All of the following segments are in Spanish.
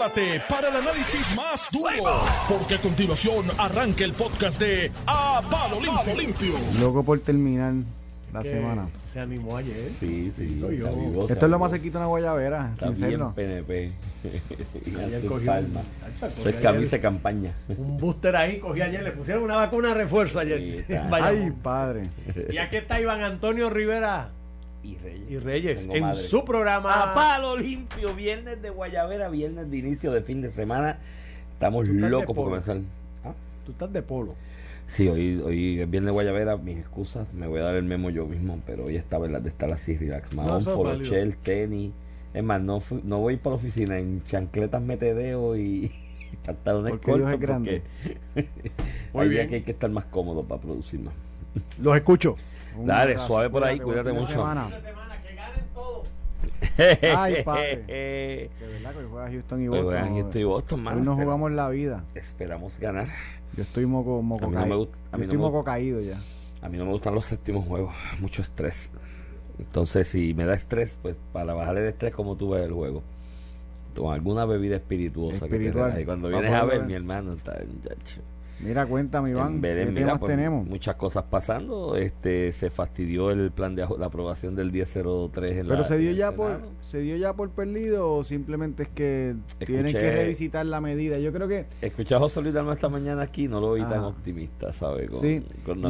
prepárate para el análisis más duro, porque a continuación arranca el podcast de A Palo Limpio. Limpio. Loco por terminar la semana. Se animó ayer. Sí, sí. Digo yo. Esto es lo más cerquito de una guayabera, Está sin bien serlo. PNP. y Ayer cogió palma. un- Eso cogió es camisa ayer campaña. Un booster ahí, cogí ayer, le pusieron una vacuna de refuerzo ayer. Sí, está. en Bayamón. Ay, padre. y aquí está Iván Antonio Rivera Y Reyes. y Reyes Tengo en madre. su programa. A palo limpio, viernes de Guayabera, viernes de inicio de fin de semana. Estamos locos por comenzar. ¿Ah? Tú estás de polo. Sí, hoy, hoy es viernes de Guayabera, mis excusas, me voy a dar el memo yo mismo, pero hoy estaba en las de estar así, relax. Mahón, válido. polochel, tenis. Es más, no, fui- no voy para la oficina en chancletas metedeo y pantalones Porque cortos es grande. porque Muy bien. que hay que estar más cómodo para producir más. Los escucho. Un Dale, abrazo, suave por ahí, cuídate de mucho. semana. semana, que ganen todos. Ay, padre. De verdad que hoy juega Houston y Boston. Houston y Boston, mano. Hoy nos jugamos la vida. Esperamos ganar. Yo estoy moco, moco A mí no me caído. gusta- a Yo mí no estoy me moco caído ya. A mí no me gustan los séptimos juegos, mucho estrés. Entonces, si me da estrés, pues para bajar el estrés, como tú ves el juego, con alguna bebida espirituosa que te Espiritual. relaje. Y cuando vienes a ver, ver. mi hermano está muchacho. Mira, cuéntame, Iván. Belén, ¿Qué mira, temas pues, tenemos? Muchas cosas pasando. Este, se fastidió el plan de la aprobación del 1003 en Pero la- se dio ya por se dio ya por perdido o simplemente es que tienen que revisitar la medida. Yo creo que Escuché a José Luis Dalma esta mañana aquí, no lo vi tan optimista, ¿sabes? Con, Sí, con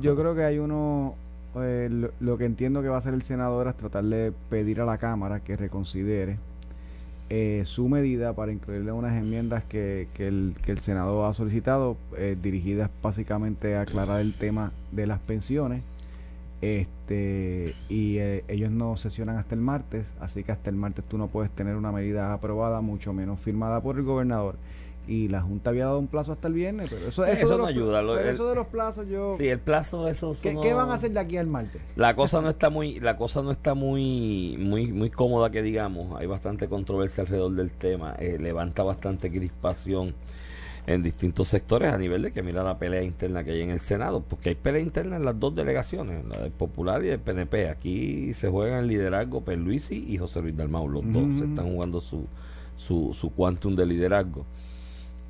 yo creo que hay uno eh, lo, lo que entiendo que va a hacer el senador es tratar de pedir a la Cámara que reconsidere eh, su medida para incluirle unas enmiendas que, que, el, que el Senado ha solicitado, eh, dirigidas básicamente a aclarar el tema de las pensiones. Este y eh, ellos no sesionan hasta el martes, así que hasta el martes tú no puedes tener una medida aprobada, mucho menos firmada por el gobernador. Y la Junta había dado un plazo hasta el viernes, pero eso, Eso de no los- ayuda, pero el- eso de los plazos yo Sí, el plazo de esos ¿Qué, qué van a hacer de aquí al martes? La cosa no está muy, la cosa no está muy, muy, muy cómoda que digamos. Hay bastante controversia alrededor del tema. Eh, levanta bastante crispación en distintos sectores a nivel de que mira la pelea interna que hay en el Senado, porque hay pelea interna en las dos delegaciones, la del Popular y del PNP. Aquí se juega el liderazgo Perluisi y José Luis Dalmau, los dos se están jugando su, su, su quantum de liderazgo.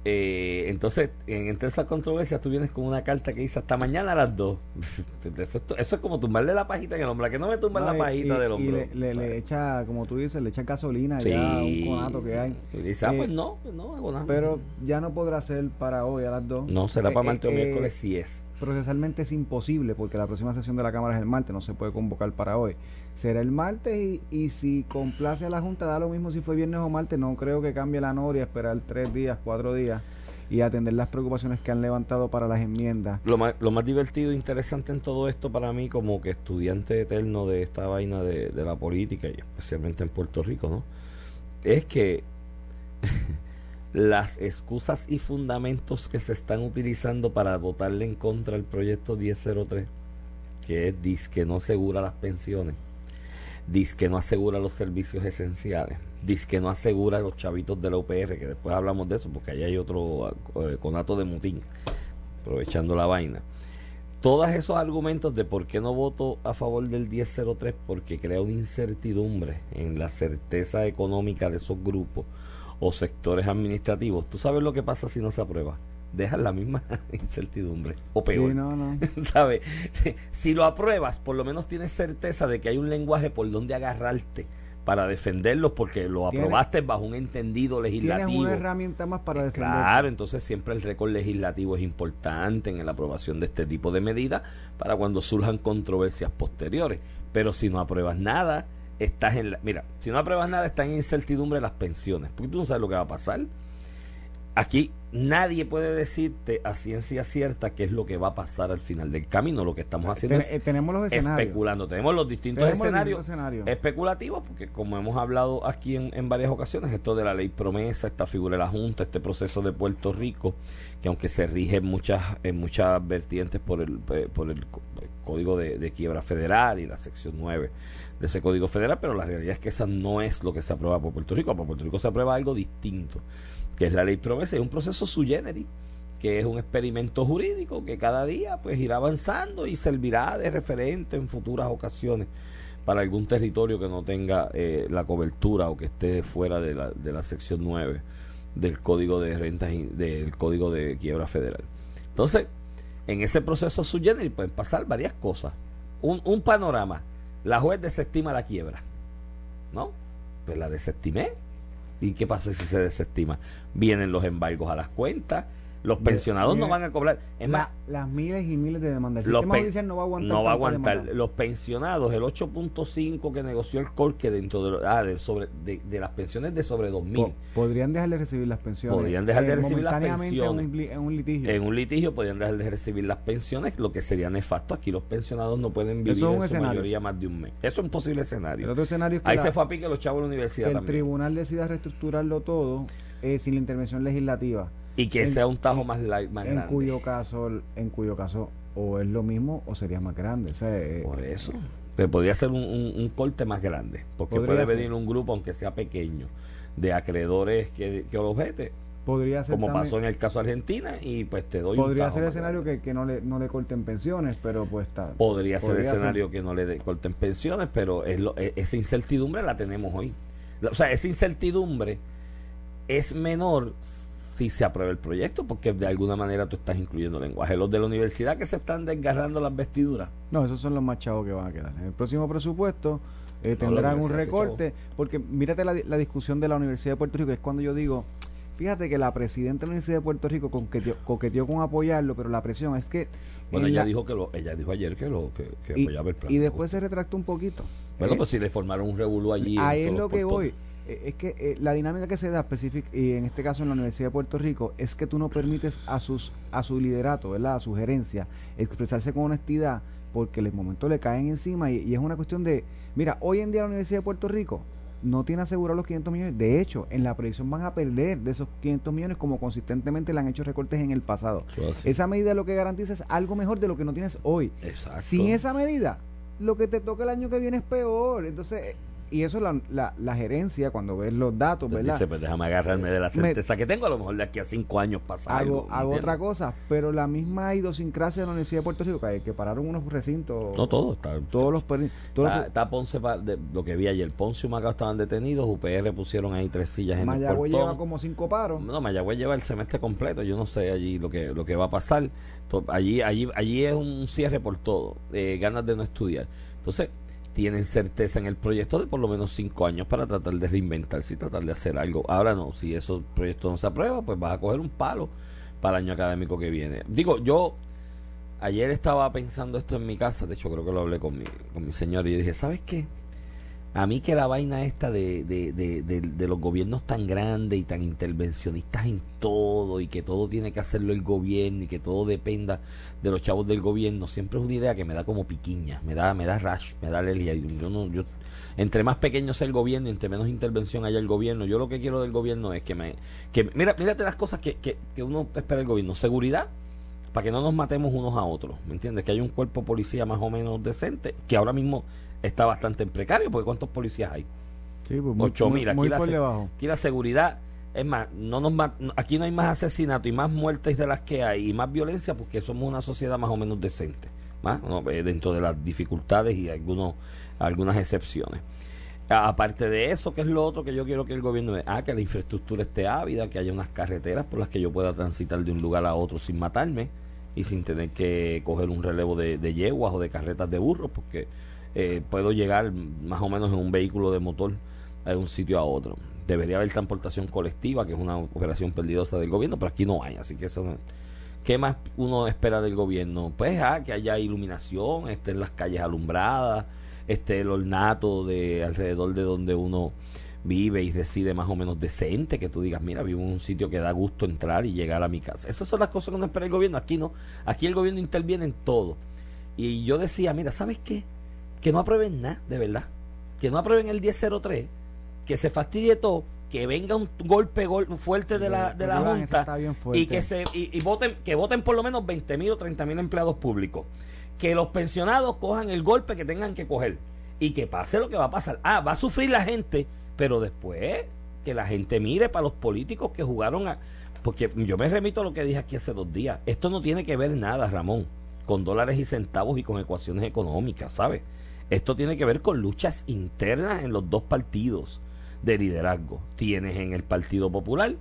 Eh, entonces, en, entre esas controversias, tú vienes con una carta que dice hasta mañana a las 2. Eso, es- eso es como tumbarle la pajita en el hombro. ¿A que no me tumban No, la pajita y- del y hombro? le, le- le echa, como tú dices, le echa gasolina Sí. ya a un conato que hay. Y dice, ah, Eh, pues no, pues no hago nada. Pero ya no podrá ser para hoy a las 2. no, será para Eh, martes o eh, miércoles si es. Procesalmente es imposible porque la próxima sesión de la Cámara es el martes, no se puede convocar para hoy. Será el martes y, y si complace a la Junta, da lo mismo si fue viernes o martes. No creo que cambie la noria, esperar tres días, cuatro días y atender las preocupaciones que han levantado para las enmiendas. Lo más, lo más divertido e interesante en todo esto para mí como que estudiante eterno de esta vaina de, de la política y especialmente en Puerto Rico, ¿no? Es que las excusas y fundamentos que se están utilizando para votarle en contra el proyecto 1003, que es disque no asegura las pensiones, disque no asegura los servicios esenciales, disque no asegura los chavitos de la UPR, que después hablamos de eso porque ahí hay otro eh, conato de mutín, aprovechando la vaina. Todos esos argumentos de por qué no voto a favor del 1003, porque crea una incertidumbre en la certeza económica de esos grupos o sectores administrativos. ¿Tú sabes lo que pasa si no se aprueba? Dejan la misma incertidumbre o peor. Sí, no, no. ¿Sabes? Si lo apruebas, por lo menos tienes certeza de que hay un lenguaje por donde agarrarte para defenderlos porque lo Tienes- aprobaste bajo un entendido Tienes legislativo. una herramienta más para defender. Claro, entonces siempre el récord legislativo es importante en la aprobación de este tipo de medidas para cuando surjan controversias posteriores. Pero si no apruebas nada, estás en la... Mira, si no apruebas nada, están en incertidumbre las pensiones, porque tú no sabes lo que va a pasar. Aquí nadie puede decirte a ciencia cierta qué es lo que va a pasar al final del camino. Lo que estamos haciendo Ten- es eh, tenemos los especulando. Tenemos los distintos Tenemos escenarios especulativos, porque como hemos hablado aquí en, en varias ocasiones, esto de la ley promesa, esta figura de la Junta, este proceso de Puerto Rico, que aunque se rige en muchas, en muchas vertientes por el, eh, por el Código de, de Quiebra Federal y la sección 9 de ese Código Federal, pero la realidad es que esa no es lo que se aprueba por Puerto Rico. Por Puerto Rico se aprueba algo distinto, que es la ley promesa, es un proceso sui generis que es un experimento jurídico que cada día pues irá avanzando y servirá de referente en futuras ocasiones para algún territorio que no tenga eh, la cobertura o que esté fuera de la, de la sección 9 del código de rentas del código de quiebra federal. Entonces, en ese proceso y pueden pasar varias cosas. Un, un panorama. La juez desestima la quiebra. ¿No? Pues la desestimé. ¿Y qué pasa si se desestima? Vienen los embargos a las cuentas los pensionados no van a cobrar. Es más, las miles y miles de demandas. El sistema judicial no va a aguantar. No va a aguantar. Los pensionados, el 8.5 que negoció el COR, que dentro de, ah, de, sobre, de, las pensiones de sobre 2.000. podrían dejar de recibir las pensiones. Podrían dejar de eh, recibir las pensiones. En un, litigio. En un litigio podrían dejar de recibir las pensiones, lo que sería nefasto. Aquí los pensionados no pueden vivir en su mayoría más de un mes. Eso es un posible escenario. otro escenario Ahí se fue a pique los chavos de la universidad que el tribunal decida reestructurarlo todo eh, sin la intervención legislativa y que sea un tajo más, más en grande. Cuyo caso, en cuyo caso o es lo mismo o sería más grande. Eh, Por eso. Pero podría ser un, un, corte más grande, porque puede venir un grupo, aunque sea pequeño, de acreedores que, que objete. Podría ser como pasó en el caso de Argentina y pues te doy podría ser el escenario que, que, no le no le corten pensiones pero pues está podría, ser el escenario que no le corten pensiones pero es lo, e, esa incertidumbre la tenemos hoy o sea esa incertidumbre es menor si se aprueba el proyecto, porque de alguna manera tú estás incluyendo lenguaje. Los de la universidad que se están desgarrando las vestiduras. No, esos son los más chavos que van a quedar. En el próximo presupuesto eh, tendrán un recorte, porque mírate la, la, discusión de la Universidad de Puerto Rico, es cuando yo digo, fíjate que la presidenta de la Universidad de Puerto Rico coqueteó, con apoyarlo, pero la presión es que... Bueno, ella dijo que lo, ella dijo ayer que lo que, apoyaba el plan. Y después se retractó un poquito. Bueno, pues si le formaron un revuelo allí. Ahí es lo que voy. Eh, es que eh, la dinámica que se da específica y en este caso en la Universidad de Puerto Rico es que tú no permites a sus a su liderato, ¿verdad? A su gerencia expresarse con honestidad porque el momento le caen encima y, es una cuestión de, mira, hoy en día la Universidad de Puerto Rico no tiene asegurado los 500 millones. De hecho, en la predicción van a perder de esos 500 millones como consistentemente le han hecho recortes en el pasado. Esa medida lo que garantiza es algo mejor de lo que no tienes hoy. Sin esa medida, lo que te toca el año que viene es peor. Entonces, y eso la, la, la, gerencia, cuando ves los datos, ¿verdad? Dice, pues déjame agarrarme de la certeza que tengo, a lo mejor de aquí a cinco años pasa algo. Hago, otra cosa, pero la misma idiosincrasia de la Universidad de Puerto Rico, que, que pararon unos recintos. No, todo está. Todos los. está, Ponce, de, lo que vi ayer, Ponce y Macao estaban detenidos, UPR pusieron ahí tres sillas en Mayagüez lleva como cinco paros. No, Mayagüez lleva el semestre completo, yo no sé allí lo que, lo que va a pasar. Allí, allí, allí es un cierre por todo, eh, ganas de no estudiar. Entonces, tienen certeza en el proyecto de por lo menos cinco años para tratar de reinventarse y tratar de hacer algo. Ahora no, si esos proyectos no se aprueban, pues vas a coger un palo para el año académico que viene. Digo, yo ayer estaba pensando esto en mi casa, de hecho creo que lo hablé con mi, con mi señor y yo dije, ¿sabes qué? A mí que la vaina esta de, de, de, de, los gobiernos tan grandes y tan intervencionistas en todo y que todo tiene que hacerlo el gobierno y que todo dependa de los chavos del gobierno, siempre es una idea que me da como piquiña, me da, me da rush, me da alergia. Yo no, yo, entre más pequeño sea el gobierno, entre menos intervención haya el gobierno, yo lo que quiero del gobierno es que me... Que, mira, mírate las cosas que, que, que uno espera del gobierno. Seguridad, para que no nos matemos unos a otros, ¿me entiendes? Que hay un cuerpo policía más o menos decente, que ahora mismo está bastante en precario, porque ¿cuántos policías hay? Sí, pues muy, mil. Aquí, la, seguridad, es más, no nos aquí no hay más asesinato y más muertes de las que hay y más violencia porque somos una sociedad más o menos decente, más eh, dentro de las dificultades y algunos, algunas excepciones. Aparte de eso, que es lo otro que yo quiero que el gobierno me... Ah, que la infraestructura esté ávida, que haya unas carreteras por las que yo pueda transitar de un lugar a otro sin matarme y sin tener que coger un relevo de, de yeguas o de carretas de burros, porque eh, puedo llegar más o menos en un vehículo de motor de un sitio a otro. Debería haber transportación colectiva, que es una operación perdidosa del gobierno, pero aquí no hay, así que eso no, ¿Qué más uno espera del gobierno? Pues ah, que haya iluminación, estén las calles alumbradas, esté el ornato de alrededor de donde uno vive y reside más o menos decente, que tú digas, mira, vivo en un sitio que da gusto entrar y llegar a mi casa. Esas son las cosas que uno espera del gobierno. Aquí no, aquí el gobierno interviene en todo. Y yo decía, mira, ¿sabes qué? Que no aprueben nada, de verdad. Que no aprueben el 1003, que se fastidie todo, que venga un golpe fuerte de la, de la Junta y que se y, voten que voten por lo menos 20 mil o 30 mil empleados públicos. Que los pensionados cojan el golpe que tengan que coger y que pase lo que va a pasar. Ah, va a sufrir la gente, pero después que la gente mire para los políticos que jugaron a... Porque yo me remito a lo que dije aquí hace dos días. Esto no tiene que ver nada, Ramón, con dólares y centavos y con ecuaciones económicas, ¿sabes? Esto tiene que ver con luchas internas en los dos partidos de liderazgo. Tienes en el Partido Popular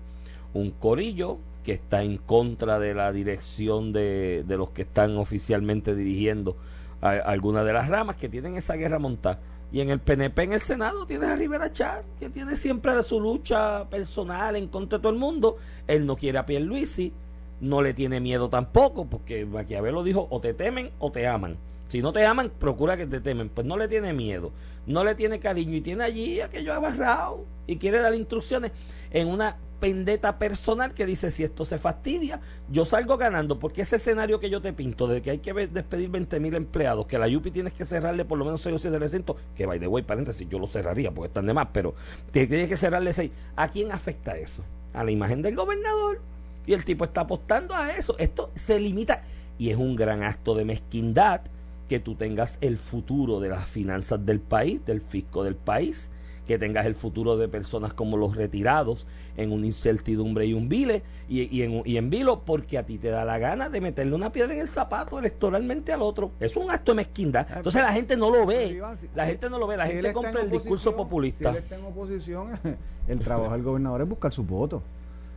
un corillo que está en contra de la dirección de, de los que están oficialmente dirigiendo algunas de las ramas que tienen esa guerra montada. Y en el PNP, en el Senado, tienes a Rivera Char, que tiene siempre su lucha personal en contra de todo el mundo. Él no quiere a Pierluisi, no le tiene miedo tampoco, porque Maquiavelo dijo, o te temen o te aman. Si no te aman, procura que te temen. Pues no le tiene miedo, no le tiene cariño y tiene allí aquello agarrado y quiere dar instrucciones en una pendeta personal que dice si esto se fastidia, yo salgo ganando porque ese escenario que yo te pinto de que hay que despedir 20 mil empleados, que la Yupi tienes que cerrarle por lo menos 6 o 7 recintos, que by the way, paréntesis, yo lo cerraría porque están de más, pero tienes que cerrarle 6. ¿A quién afecta eso? A la imagen del gobernador. Y el tipo está apostando a eso. Esto se limita y es un gran acto de mezquindad que tú tengas el futuro de las finanzas del país, del fisco del país, que tengas el futuro de personas como los retirados en una incertidumbre y un vile y, en, y en vilo porque a ti te da la gana de meterle una piedra en el zapato electoralmente al otro. Es un acto de mezquindad. Ah, Entonces la gente no lo ve. La gente no lo ve. La gente compra el discurso populista. Si él está en oposición, el trabajo del gobernador es buscar su voto.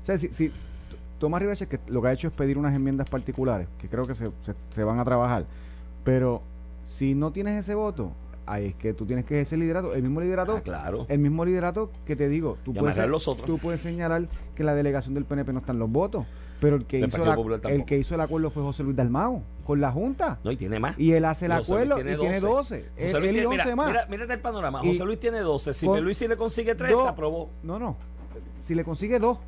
O sea, si, si Tomás Rivera que lo que ha hecho es pedir unas enmiendas particulares, que creo que se, se, van a trabajar. Pero si no tienes ese voto, ahí es que tú tienes que ese liderato, el mismo liderato, ah, claro. el mismo liderato que te digo, tú puedes, tú puedes señalar que la delegación del PNP no están los votos, pero el que, hizo, el que hizo el acuerdo fue José Luis Dalmao con la Junta. No, y tiene más. Y él hace el acuerdo y tiene 12. Él, tiene, mira, más. Mira, mírate el panorama. José Luis tiene 12. Si Luis si le consigue 3, se aprobó. No, no. Si le consigue 2,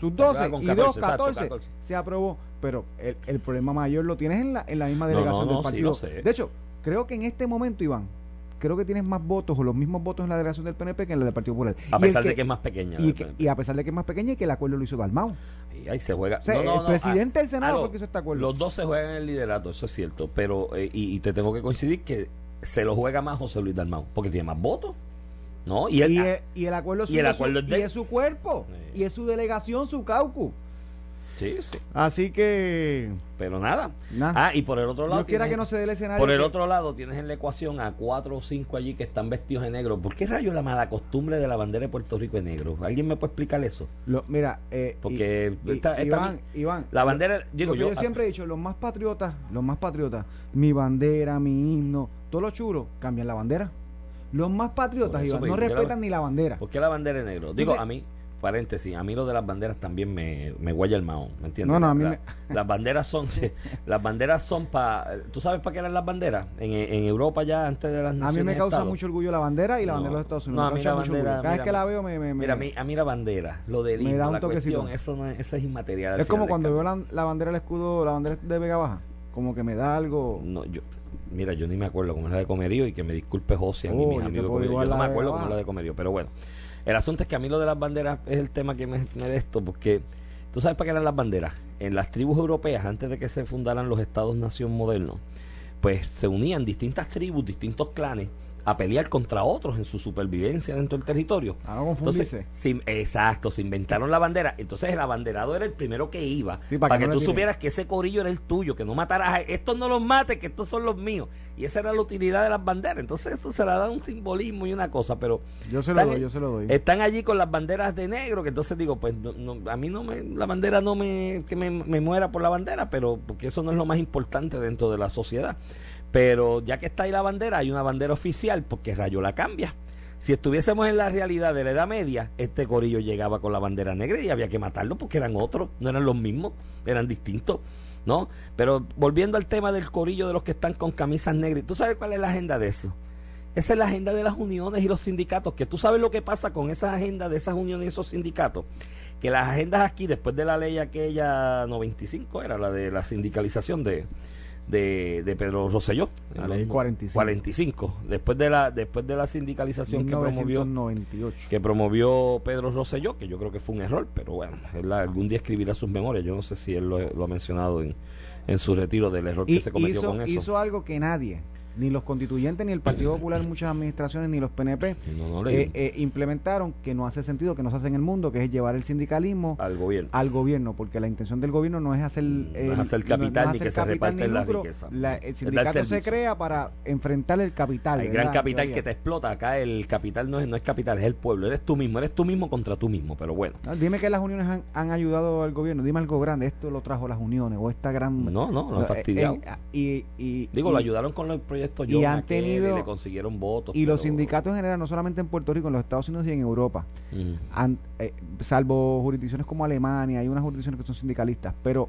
sus 12 y 2, 14, se aprobó. Pero el, el, problema mayor lo tienes en la, en la misma delegación del partido. de hecho, creo que en este momento, Iván, creo que tienes más votos o los mismos votos en la delegación del PNP que en la del Partido Popular. A pesar de que es más pequeña. Y, a pesar de que es más pequeña y que el acuerdo lo hizo Dalmau. Y ahí se juega. el presidente del Senado porque hizo este acuerdo. Los dos se juegan en el liderato, eso es cierto. Pero, eh, y, te tengo que coincidir que se lo juega más José Luis Dalmau, porque tiene más votos. ¿No? Y, el, y, el, acuerdo, es, su, cuerpo, y es su delegación, su caucus. Sí, sí. Así que. Pero nada. Ah, y por el otro lado. quiera que no se dé el escenario. Por el otro lado, tienes en la ecuación a cuatro o cinco allí que están vestidos de negro. ¿Por qué rayo la mala costumbre de la bandera de Puerto Rico en negro? ¿Alguien me puede explicar eso? Lo, mira, eh, porque Iván, la bandera. Digo, yo, siempre he dicho: los más patriotas, los más patriotas, mi bandera, mi himno, todos los chulos cambian la bandera. Los más patriotas, Iván, no respetan ni la bandera. ¿Por qué la bandera es negro? Digo, a mí, paréntesis, a mí lo de las banderas también me, me guaya el maón, ¿me entiendes? No, no, a mí Las banderas son, las banderas son para, ¿tú sabes para qué eran las banderas? En, en, Europa ya antes de las naciones A mí me causa mucho orgullo la bandera y la bandera de los Estados Unidos. No, a mí la bandera, cada vez que la veo me, me, mira, a mí, a mí la bandera, lo del un la cuestión, eso no es, eso es inmaterial. Es como cuando veo la, la bandera del escudo, la bandera de Vega Baja, como que me da algo. No, yo mira, yo ni me acuerdo cómo es la de Comerío y que me disculpe José, a mí, mis amigos. Yo no me acuerdo cómo es la de Comerío, pero bueno. El asunto es que a mí lo de las banderas es el tema que me, me de esto, porque tú sabes para qué eran las banderas. En las tribus europeas, antes de que se fundaran los estados-nación modernos, pues se unían distintas tribus, distintos clanes a pelear contra otros en su supervivencia dentro del territorio. Ah, no Entonces, exacto, se inventaron la bandera. Entonces el abanderado era el primero que iba. para, que, tú supieras que ese corillo era el tuyo, que no mataras a estos no los mates, que estos son los míos. Y esa era la utilidad de las banderas. Entonces esto se la da un simbolismo y una cosa, pero... Yo se lo doy, yo se lo doy. Están allí con las banderas de negro, que entonces digo, pues a mí no me... La bandera no me... que me, me muera por la bandera, pero porque eso no es lo más importante dentro de la sociedad. Pero ya que está ahí la bandera, hay una bandera oficial, porque Rayo la cambia. Si estuviésemos en la realidad de la Edad Media, este corillo llegaba con la bandera negra y había que matarlo porque eran otros, no eran los mismos, eran distintos, ¿no? Pero volviendo al tema del corillo de los que están con camisas negras, ¿tú sabes cuál es la agenda de eso? Esa es la agenda de las uniones y los sindicatos, que tú sabes lo que pasa con esa agenda de esas uniones y esos sindicatos, que las agendas aquí, después de la ley aquella 95, era la de la sindicalización de, de, de Pedro Rosselló. La ley 45. 45. Después de la, después de la sindicalización que promovió, que promovió Pedro Rosselló, que yo creo que fue un error, pero bueno, él algún día escribirá sus memorias. Yo no sé si él lo, ha mencionado en, en su retiro del error que se cometió con eso. Hizo algo que nadie, ni los constituyentes, ni el Partido Popular muchas administraciones, ni los PNP No, no le- eh, eh, implementaron que no hace sentido, que no se hace en el mundo, que es llevar el sindicalismo al gobierno. al gobierno, porque la intención del gobierno no es hacer, No es el- hacer capital no ni es que se capital reparten la lucro. riqueza. La- el sindicato se crea para enfrentar el capital. El ¿verdad? gran capital Teoría. que te explota. Acá el capital no es, no es capital, es el pueblo. Eres tú mismo, eres tú mismo contra tú mismo. Pero bueno, No, dime que las uniones han, han ayudado al gobierno. Dime algo grande. Esto lo trajo las uniones o esta gran. no, no, no han Eh, fastidiado. eh, y, y- Digo, y- lo ayudaron con los proyectos y John han tenido- y le consiguieron votos. Y los sindicatos en general, no solamente en Puerto Rico, en los Estados Unidos y en Europa, han- eh, salvo jurisdicciones como Alemania, hay unas jurisdicciones que son sindicalistas, pero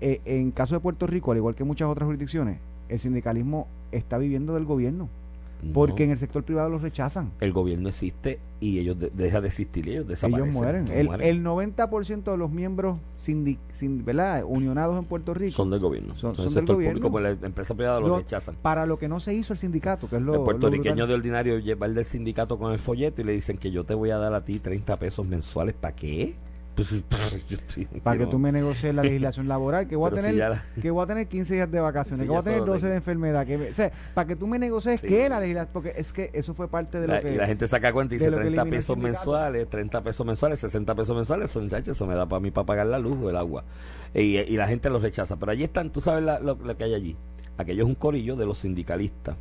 eh, en caso de Puerto Rico, al igual que muchas otras jurisdicciones, el sindicalismo está viviendo del gobierno, porque en el sector privado los rechazan. el gobierno existe y ellos de- deja de existir y ellos desaparecen. Ellos mueren. ellos El, mueren. el 90% de los miembros sindi- sin- ¿verdad? unionados en Puerto Rico, son del gobierno. son- Son, son el del sector gobierno. público, pues la empresa privada lo Lo- rechazan. para lo que no se hizo el sindicato, que es lo, el puertorriqueño de ordinario lleva el del sindicato con el folleto y le dicen que yo te voy a dar a ti 30 pesos mensuales. ¿Para qué? Pues, estoy- para que tú me negocies la legislación laboral, que voy a si tener la- que voy a tener 15 días de vacaciones, que voy a tener eso lo 12 de enfermedad, que me- o sea, para que tú me negocies Sí. que la legislación, porque es que eso fue parte de La- lo que y la gente saca cuenta y dice lo que 30 elimina el pesos mensuales, 30 pesos mensuales, 60 pesos mensuales, son muchachos, eso me da para mí para pagar la luz o el agua. Y, y la gente los rechaza. Pero allí están, tú sabes la- lo, lo que hay allí. Aquello es un corillo de los sindicalistas,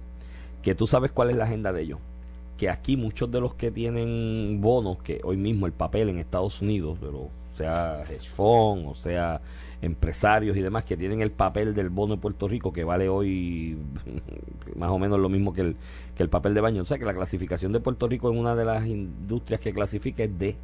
que tú sabes cuál es la agenda de ellos. Que aquí muchos de los que tienen bonos, que hoy mismo el papel en Estados Unidos, de sea hedge fund, o sea empresarios y demás, que tienen el papel del bono de Puerto Rico, que vale hoy más o menos lo mismo que el, que el papel de baño. O sea que la clasificación de Puerto Rico en una de las industrias que clasifica es D.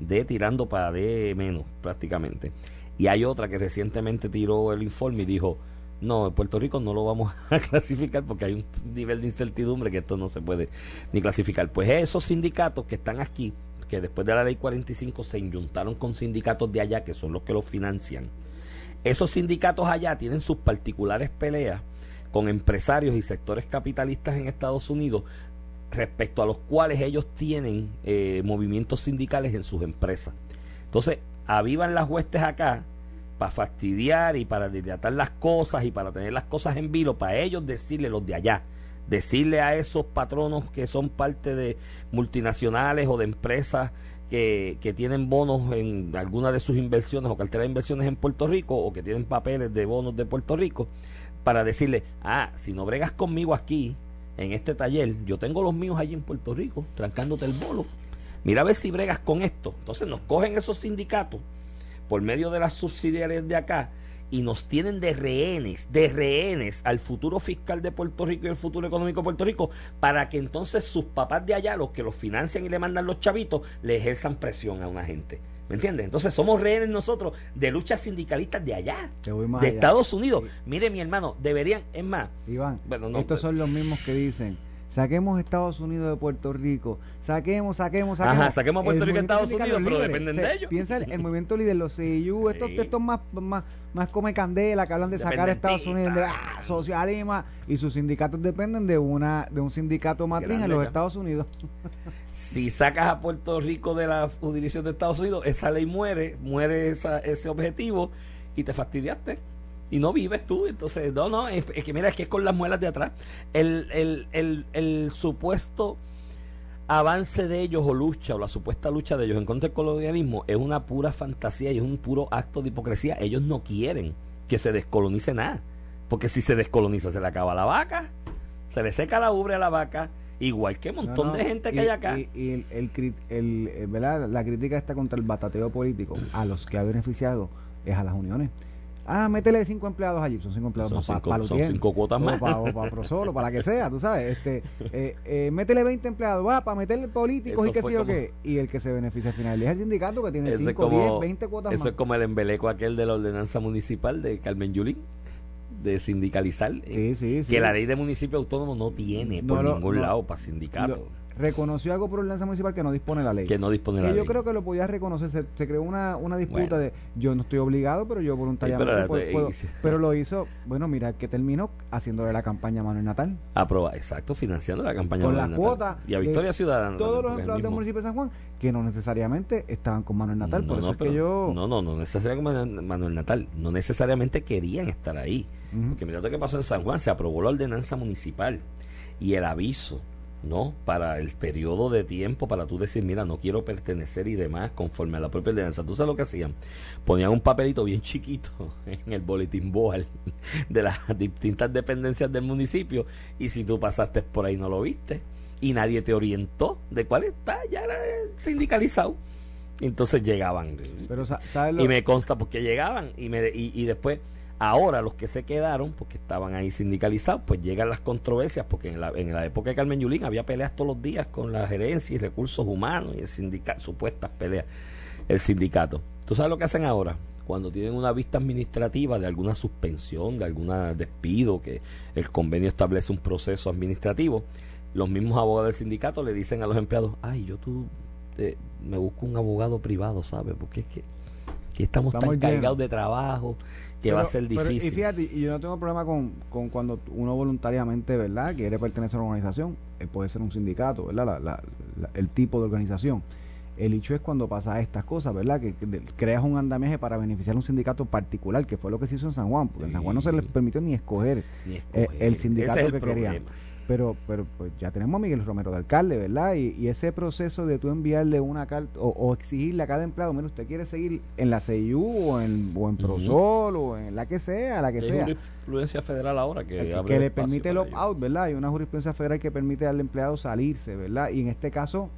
D tirando para D menos prácticamente. Y hay otra que recientemente tiró el informe y dijo, no, en Puerto Rico no lo vamos a clasificar porque hay un nivel de incertidumbre que esto no se puede ni clasificar. Pues esos sindicatos que están aquí, que después de la ley 45 se inyuntaron con sindicatos de allá, que son los que los financian, esos sindicatos allá tienen sus particulares peleas con empresarios y sectores capitalistas en Estados Unidos respecto a los cuales ellos tienen eh, movimientos sindicales en sus empresas. Entonces, avivan las huestes acá para fastidiar y para dilatar las cosas y para tener las cosas en vilo, para ellos decirle los de allá, decirle a esos patronos que son parte de multinacionales o de empresas que, que tienen bonos en alguna de sus inversiones o cartera de inversiones en Puerto Rico o que tienen papeles de bonos de Puerto Rico, para decirle, ah, si no bregas conmigo aquí, en este taller, yo tengo los míos allí en Puerto Rico, trancándote el bolo. Mira a ver si bregas con esto. Entonces nos cogen esos sindicatos por medio de las subsidiarias de acá y nos tienen de rehenes, de rehenes al futuro fiscal de Puerto Rico y el futuro económico de Puerto Rico, para que entonces sus papás de allá, los que los financian y le mandan los chavitos, le ejerzan presión a una gente. ¿Me entiendes? Entonces somos rehenes nosotros de luchas sindicalistas de allá, de allá. Estados Unidos. Sí. Mire, mi hermano, deberían, es más, Iván, Bueno, no, estos son los mismos que dicen, saquemos Estados Unidos de Puerto Rico, saquemos, saquemos, saquemos. Ajá, saquemos a Puerto El Rico de Estados Unidos, pero líderes. dependen de ellos. Piensa el, el movimiento líder, los CIU, estos, Sí. estos más, más, más come candela, que hablan de sacar a Estados Unidos de ah, socialismo, y sus sindicatos dependen de una de un sindicato matriz en los. Estados Unidos. si sacas a Puerto Rico de la jurisdicción de Estados Unidos, esa ley muere, muere esa, ese objetivo y te fastidiaste. Y no vives tú. Entonces, no, no, es, es que mira, es que es con las muelas de atrás. El, el, el, el supuesto avance de ellos o lucha o la supuesta lucha de ellos en contra del colonialismo es una pura fantasía y es un puro acto de hipocresía. Ellos no quieren que se descolonice nada. Porque si se descoloniza, se le acaba la vaca, se le seca la ubre a la vaca, igual que un montón No, no, de gente que y- hay acá. Y, y el, el el, eh, ¿verdad? la crítica está contra el batateo político. A los que ha beneficiado es a las uniones. Ah, métele cinco empleados allí. Son cinco empleados Son más para son cinco cuotas más. Para Prosolo, para la que sea, tú sabes. Este, eh, eh, métele 20 empleados, va, para meterle políticos Eso y qué sé yo qué. Y el que se beneficia al final es el sindicato que tiene Eso es 5, como- 10, 20 cuotas Eso más. es como el embeleco aquel de la ordenanza municipal de Carmen Yulín, de sindicalizar. eh, Sí, sí, sí. Que la ley de municipio autónomo no tiene por No ningún no- lado para sindicatos. Reconoció algo por ordenanza municipal que no dispone la ley. Que no dispone la ley. yo creo que lo podía reconocer. Se, se creó una, una disputa Bueno. de yo no estoy obligado, pero yo voluntariamente pero, puedo- puedo- y- pero lo hizo, bueno, mira, que terminó haciéndole la campaña a Manuel Natal. Aproba, exacto, financiando la campaña Con de la Natal. cuota Y a Victoria Ciudadana. Todos también, los empleados del municipio de San Juan, que no necesariamente estaban con Manuel Natal. por No, eso no, es que yo. No, no, no necesariamente Manuel Natal. No necesariamente querían estar ahí. Porque mira lo que pasó en San Juan. Se aprobó la ordenanza municipal y el aviso, ¿no? Para el periodo de tiempo para tú decir, mira, no quiero pertenecer y demás conforme a la propia ordenanza. ¿Tú sabes lo que hacían? Ponían un papelito bien chiquito en el boletín board de las distintas dependencias del municipio y si tú pasaste por ahí no lo viste y nadie te orientó de cuál está, ya era sindicalizado. Entonces llegaban. Pero sa- ¿sabes lo- Y me consta porque llegaban y, me, y, y después, ahora los que se quedaron, porque estaban ahí sindicalizados, pues llegan las controversias, porque en la, en la época de Carmen Yulín había peleas todos los días con la gerencia y recursos humanos y el sindicato, supuestas peleas, el sindicato. ¿Tú sabes lo que hacen ahora? Cuando tienen una vista administrativa de alguna suspensión, de algún despido, que el convenio establece un proceso administrativo, los mismos abogados del sindicato le dicen a los empleados, ay, yo tú eh, me busco un abogado privado, ¿sabes? Porque es que, que estamos, Estamos tan cargados de trabajo que va a ser pero, difícil. y fíjate, y yo no tengo problema con, con cuando uno voluntariamente, ¿verdad?, quiere pertenecer a una organización, eh, puede ser un sindicato, ¿verdad?, La- la- la- el tipo de organización. El hecho es cuando pasa estas cosas, ¿verdad?, que, que de- creas un andamiaje para beneficiar a un sindicato particular, que fue lo que se hizo en San Juan, porque en San Juan no se les permitió ni escoger, Ni eh, escoger. el sindicato que querían. Pero pero pues ya tenemos a Miguel Romero de alcalde, ¿verdad? Y, y ese proceso de tú enviarle una carta o, o exigirle a cada empleado, mira, usted quiere seguir en la CIU o en, o en. Prosol o en la que sea, la que Hay sea. jurisprudencia federal ahora que, que, le permite el opt-out, ¿verdad? Hay una jurisprudencia federal que permite al empleado salirse, ¿verdad? Y en este caso,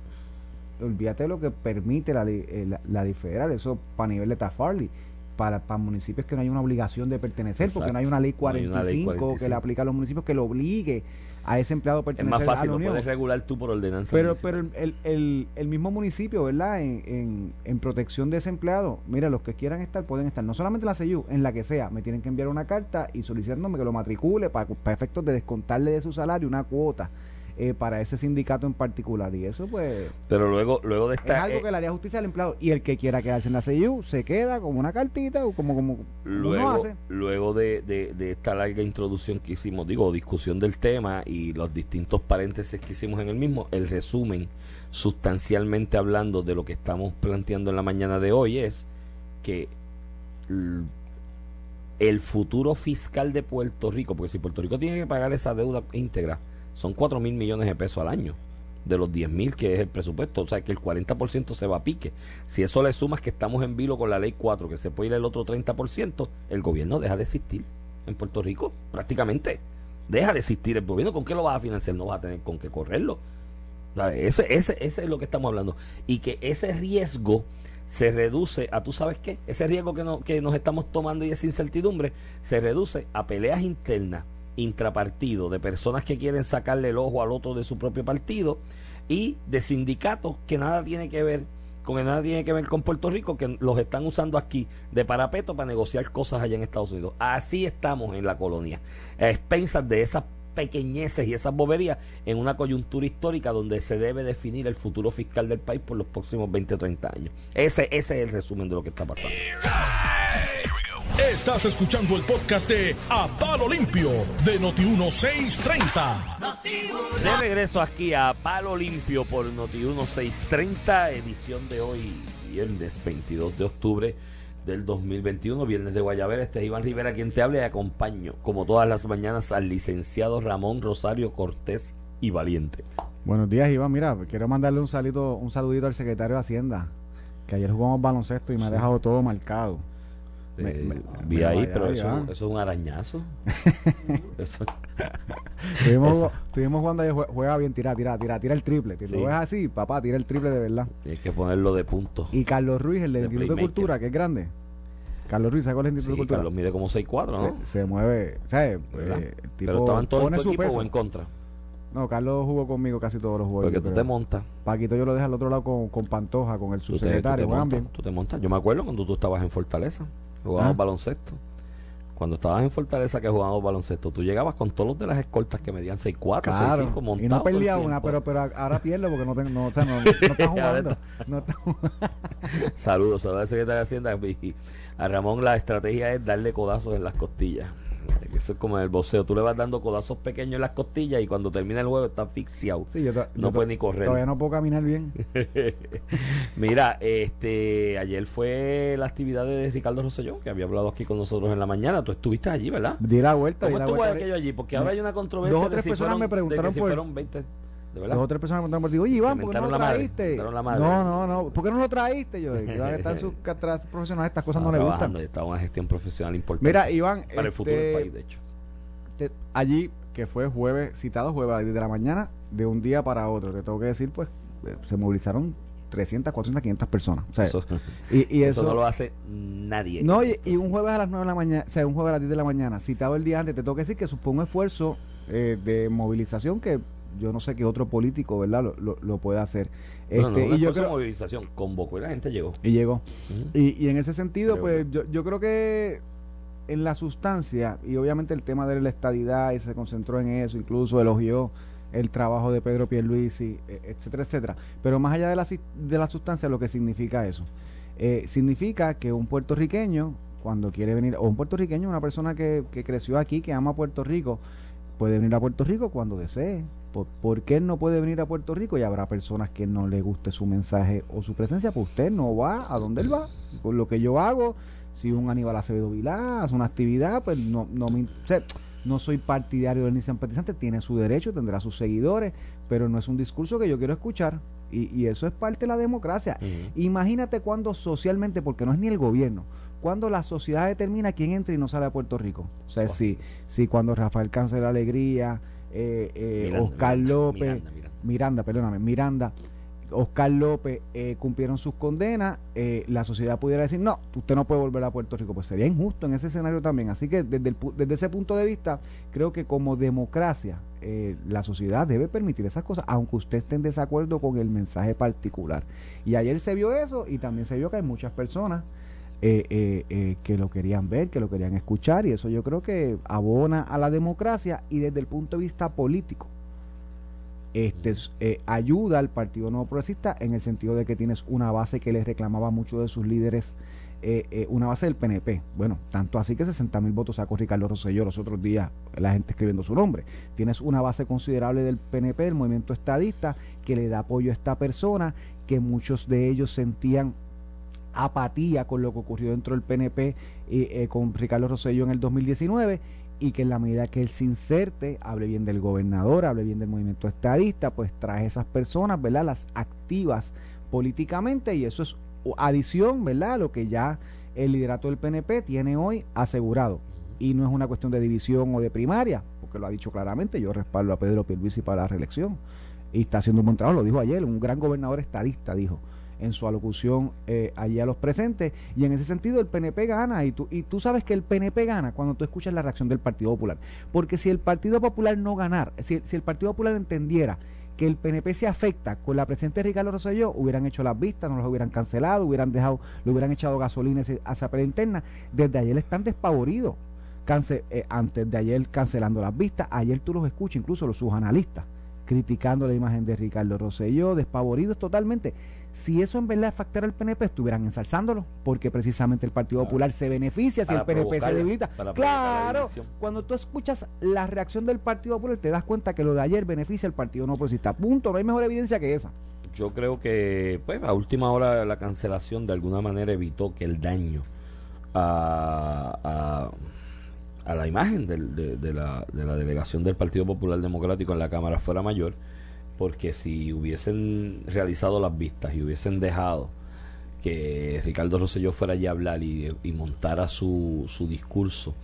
olvídate de lo que permite la, eh, la, la ley federal, eso para nivel de Tafarli. Para, para municipios que no hay una obligación de pertenecer, porque no hay una ley No hay 45, una ley que 45. le aplica a los municipios que lo obligue a ese empleado a Es pertenecer más fácil, a lo puedes regular tú por ordenanza. Pero, municipal. pero el, el, el mismo municipio, ¿verdad? En, en, en protección de ese empleado, mira, los que quieran estar pueden estar, no solamente en la CEU, en la que sea, me tienen que enviar una carta y solicitándome que lo matricule para, para efectos de descontarle de su salario una cuota eh, para ese sindicato en particular. Y eso, pues, Pero luego, luego de es esta. algo eh, que le haría justicia al empleado. Y el que quiera quedarse en la CEU se queda como una cartita o como, como uno luego, hace. luego de, de- de esta larga introducción que hicimos, digo, discusión del tema y los distintos paréntesis que hicimos en el mismo, el resumen, sustancialmente hablando de lo que estamos planteando en la mañana de hoy, es que el futuro fiscal de Puerto Rico, porque si Puerto Rico tiene que pagar esa deuda íntegra, son 4 mil millones de pesos al año de los 10 mil que es el presupuesto, o sea que el 40% se va a pique. Si eso le sumas que estamos en vilo con la ley 4, que se puede ir el otro 30%, el gobierno deja de existir en Puerto Rico, prácticamente. Deja de existir el gobierno. ¿Con qué lo vas a financiar? No vas a tener con qué correrlo. Ese, ese, ese es lo que estamos hablando. Y que ese riesgo se reduce a, ¿tú sabes qué? Ese riesgo que, que nos estamos tomando y esa incertidumbre se reduce a peleas internas, intrapartido, de personas que quieren sacarle el ojo al otro de su propio partido y de sindicatos que nada tiene que ver con que nada tiene que ver con Puerto Rico, que los están usando aquí de parapeto para negociar cosas allá en Estados Unidos. Así estamos en la colonia, a expensas de esas pequeñeces y esas boberías en una coyuntura histórica donde se debe definir el futuro fiscal del país por los próximos 20 o 30 años. Ese, ese es el resumen de lo que está pasando. Estás escuchando el podcast de A Palo Limpio de Noti1630. De regreso aquí a Palo Limpio por Noti 1630, edición de hoy, viernes 22 de octubre del 2021, viernes de Guayabera. Este es Iván Rivera quien te habla y acompaño, como todas las mañanas, al licenciado Ramón Rosario Cortés y Valiente. Buenos días, Iván. Mira, quiero mandarle un saludito, un saludito al secretario de Hacienda, que ayer jugamos baloncesto y me ha dejado todo marcado. Me- Eh, me- vi me ahí, vaya, pero eso, eso es un arañazo. Eso- Estuvimos, estuvimos jugando jue- juega bien, tira, tira, tira, tira el triple. Si Sí. lo ves así, papá, tira el triple de verdad. hay que ponerlo de punto. Y Carlos Ruiz, el del De Instituto de. Cultura, que es grande. Carlos Ruiz, ¿sabes cuál es el Instituto Sí, de Cultura? Carlos mide como 6'4", ¿no? se, se mueve, ¿sabes? Eh, tipo pero estaban todos en tu equipo peso. o en contra. No, Carlos jugó conmigo casi todos los juegos. Porque tú creo. te montas. Paquito yo lo dejo al otro lado con, con Pantoja, con el Tú te, tú te subsecretario, montas, bien. tú te montas. Yo me acuerdo cuando tú estabas en Fortaleza, jugábamos Ah. baloncesto. cuando estabas en Fortaleza que jugábamos baloncesto, tú llegabas con todos los de las escoltas que medían 6'4, Claro, 6'5 montados. y no perdía una, pero, pero ahora pierdo porque no tengo, no, o sea, no, no está jugando. No está Saludos, saludos al secretario de Hacienda. Y a Ramón la estrategia es darle codazos en las costillas. Eso es como el boxeo. Tú le vas dando codazos pequeños en las costillas y cuando termina el juego está asfixiado. Sí, yo to- No yo puede ni correr. Todavía no puedo caminar bien. Mira, este ayer fue la actividad de Ricardo Rosselló, que había hablado aquí con nosotros en la mañana. Tú estuviste allí, ¿verdad? Di la vuelta, di ¿Cómo la estuvo vuelta. aquello allí? Porque ahora hay una controversia Dos o de tres si personas fueron- me preguntaron si por- fueron 20, ¿de verdad? Dos o tres personas me preguntaron por digo, oye Iván, ¿por qué no lo traíste? la madre. No, no, no. ¿Por qué no lo traíste? Yo, Iván está en sus catras profesionales, estas cosas no le gustan. estaba una gestión profesional importante. Mira, Iván, para el futuro del este, país, de hecho. te- allí, que fue jueves, citado jueves a las 10 de la mañana, de un día para otro, te tengo que decir, pues, eh, se movilizaron 300, 400, 500 personas. O sea, Eso, y, y eso eso, no lo hace nadie. No, y, y un jueves a las 9 de la mañana, o sea, un jueves a las 10 de la mañana, citado el día antes, te tengo que decir que supone un esfuerzo eh, de movilización que yo no sé qué otro político, ¿verdad?, lo, lo, lo puede hacer. Bueno, no, Este, una y yo creo, movilización convocó y la gente llegó. y llegó. Y, y en ese sentido, Creo pues yo, yo creo que en la sustancia, y obviamente el tema de la estadidad, y se concentró en eso, incluso elogió el trabajo de Pedro Pierluisi, e- etcétera, etcétera. Pero más allá de la, de la sustancia, lo que significa eso. Eh, significa que un puertorriqueño, cuando quiere venir, o un puertorriqueño, una persona que, que creció aquí, que ama Puerto Rico, puede venir a Puerto Rico cuando desee. ¿Por, por qué él no puede venir a Puerto Rico? Y habrá personas que no le guste su mensaje o su presencia, pues usted no va a donde él va. Por lo que yo hago, si un Aníbal Acevedo Vilá hace una actividad, pues no, no me... no soy partidario del ni simpatizante, tiene su derecho, tendrá sus seguidores, pero no es un discurso que yo quiero escuchar. Y, y eso es parte de la democracia. Imagínate cuando socialmente, porque no es ni el gobierno, cuando la sociedad determina quién entra y no sale a Puerto Rico. O sea, si, si cuando Rafael Cáncer Alegría, Miranda, Oscar Miranda, López, Miranda, Miranda. Miranda, perdóname, Miranda, Oscar López eh, cumplieron sus condenas, eh, la sociedad pudiera decir, no, usted no puede volver a Puerto Rico. Pues sería injusto en ese escenario también. Así que desde, el desde ese punto de vista, creo que como democracia, eh, la sociedad debe permitir esas cosas, aunque usted esté en desacuerdo con el mensaje particular. Y ayer se vio eso y también se vio que hay muchas personas eh, eh, eh, que lo querían ver, que lo querían escuchar, y eso yo creo que abona a la democracia y desde el punto de vista político este eh, ayuda al Partido Nuevo Progresista en el sentido de que tienes una base que les reclamaba mucho de sus líderes, eh, eh, una base del PNP. Bueno, tanto así que 60 mil votos sacó Ricardo Rosselló los otros días, la gente escribiendo su nombre. Tienes una base considerable del PNP, del movimiento estadista, que le da apoyo a esta persona, que muchos de ellos sentían apatía con lo que ocurrió dentro del PNP y, eh, con Ricardo Rosselló en el 2019 y que en la medida que él se inserte, hable bien del gobernador, hable bien del movimiento estadista, pues trae esas personas, ¿verdad? Las activas políticamente y eso es adición, ¿verdad? A lo que ya el liderato del PNP tiene hoy asegurado. Y no es una cuestión de división o de primaria, porque lo ha dicho claramente, yo respaldo a Pedro Pierluisi para la reelección. Y está haciendo un buen trabajo, lo dijo ayer, un gran gobernador estadista, dijo en su alocución eh, allí a los presentes. Y en ese sentido el PNP gana. Y tú, y tú sabes que el PNP gana cuando tú escuchas la reacción del Partido Popular. Porque si el Partido Popular no ganar, si, si el Partido Popular entendiera que el PNP se afecta con la presencia de Ricardo Rosselló, hubieran hecho las vistas, no los hubieran cancelado, hubieran dejado, le hubieran echado gasolina hacia- pelea interna. Desde ayer están despavoridos. Eh, antes de ayer cancelando las vistas, ayer tú los escuchas, incluso los sus analistas, criticando la imagen de Ricardo Rosselló, despavoridos totalmente. Si eso en verdad afectara al PNP, estuvieran ensalzándolo, porque precisamente el Partido Claro. Popular se beneficia si el PNP se debilita. Claro, cuando tú escuchas la reacción del Partido Popular, te das cuenta que lo de ayer beneficia al Partido no progresista. Punto, no hay mejor evidencia que esa. Yo creo que, pues, a última hora la cancelación de alguna manera evitó que el daño a, a, a la imagen del- de, la, de la delegación del Partido Popular Democrático en la Cámara fuera mayor, porque si hubiesen realizado las vistas y hubiesen dejado que Ricardo Rosselló fuera allí a hablar y, montara su, su discurso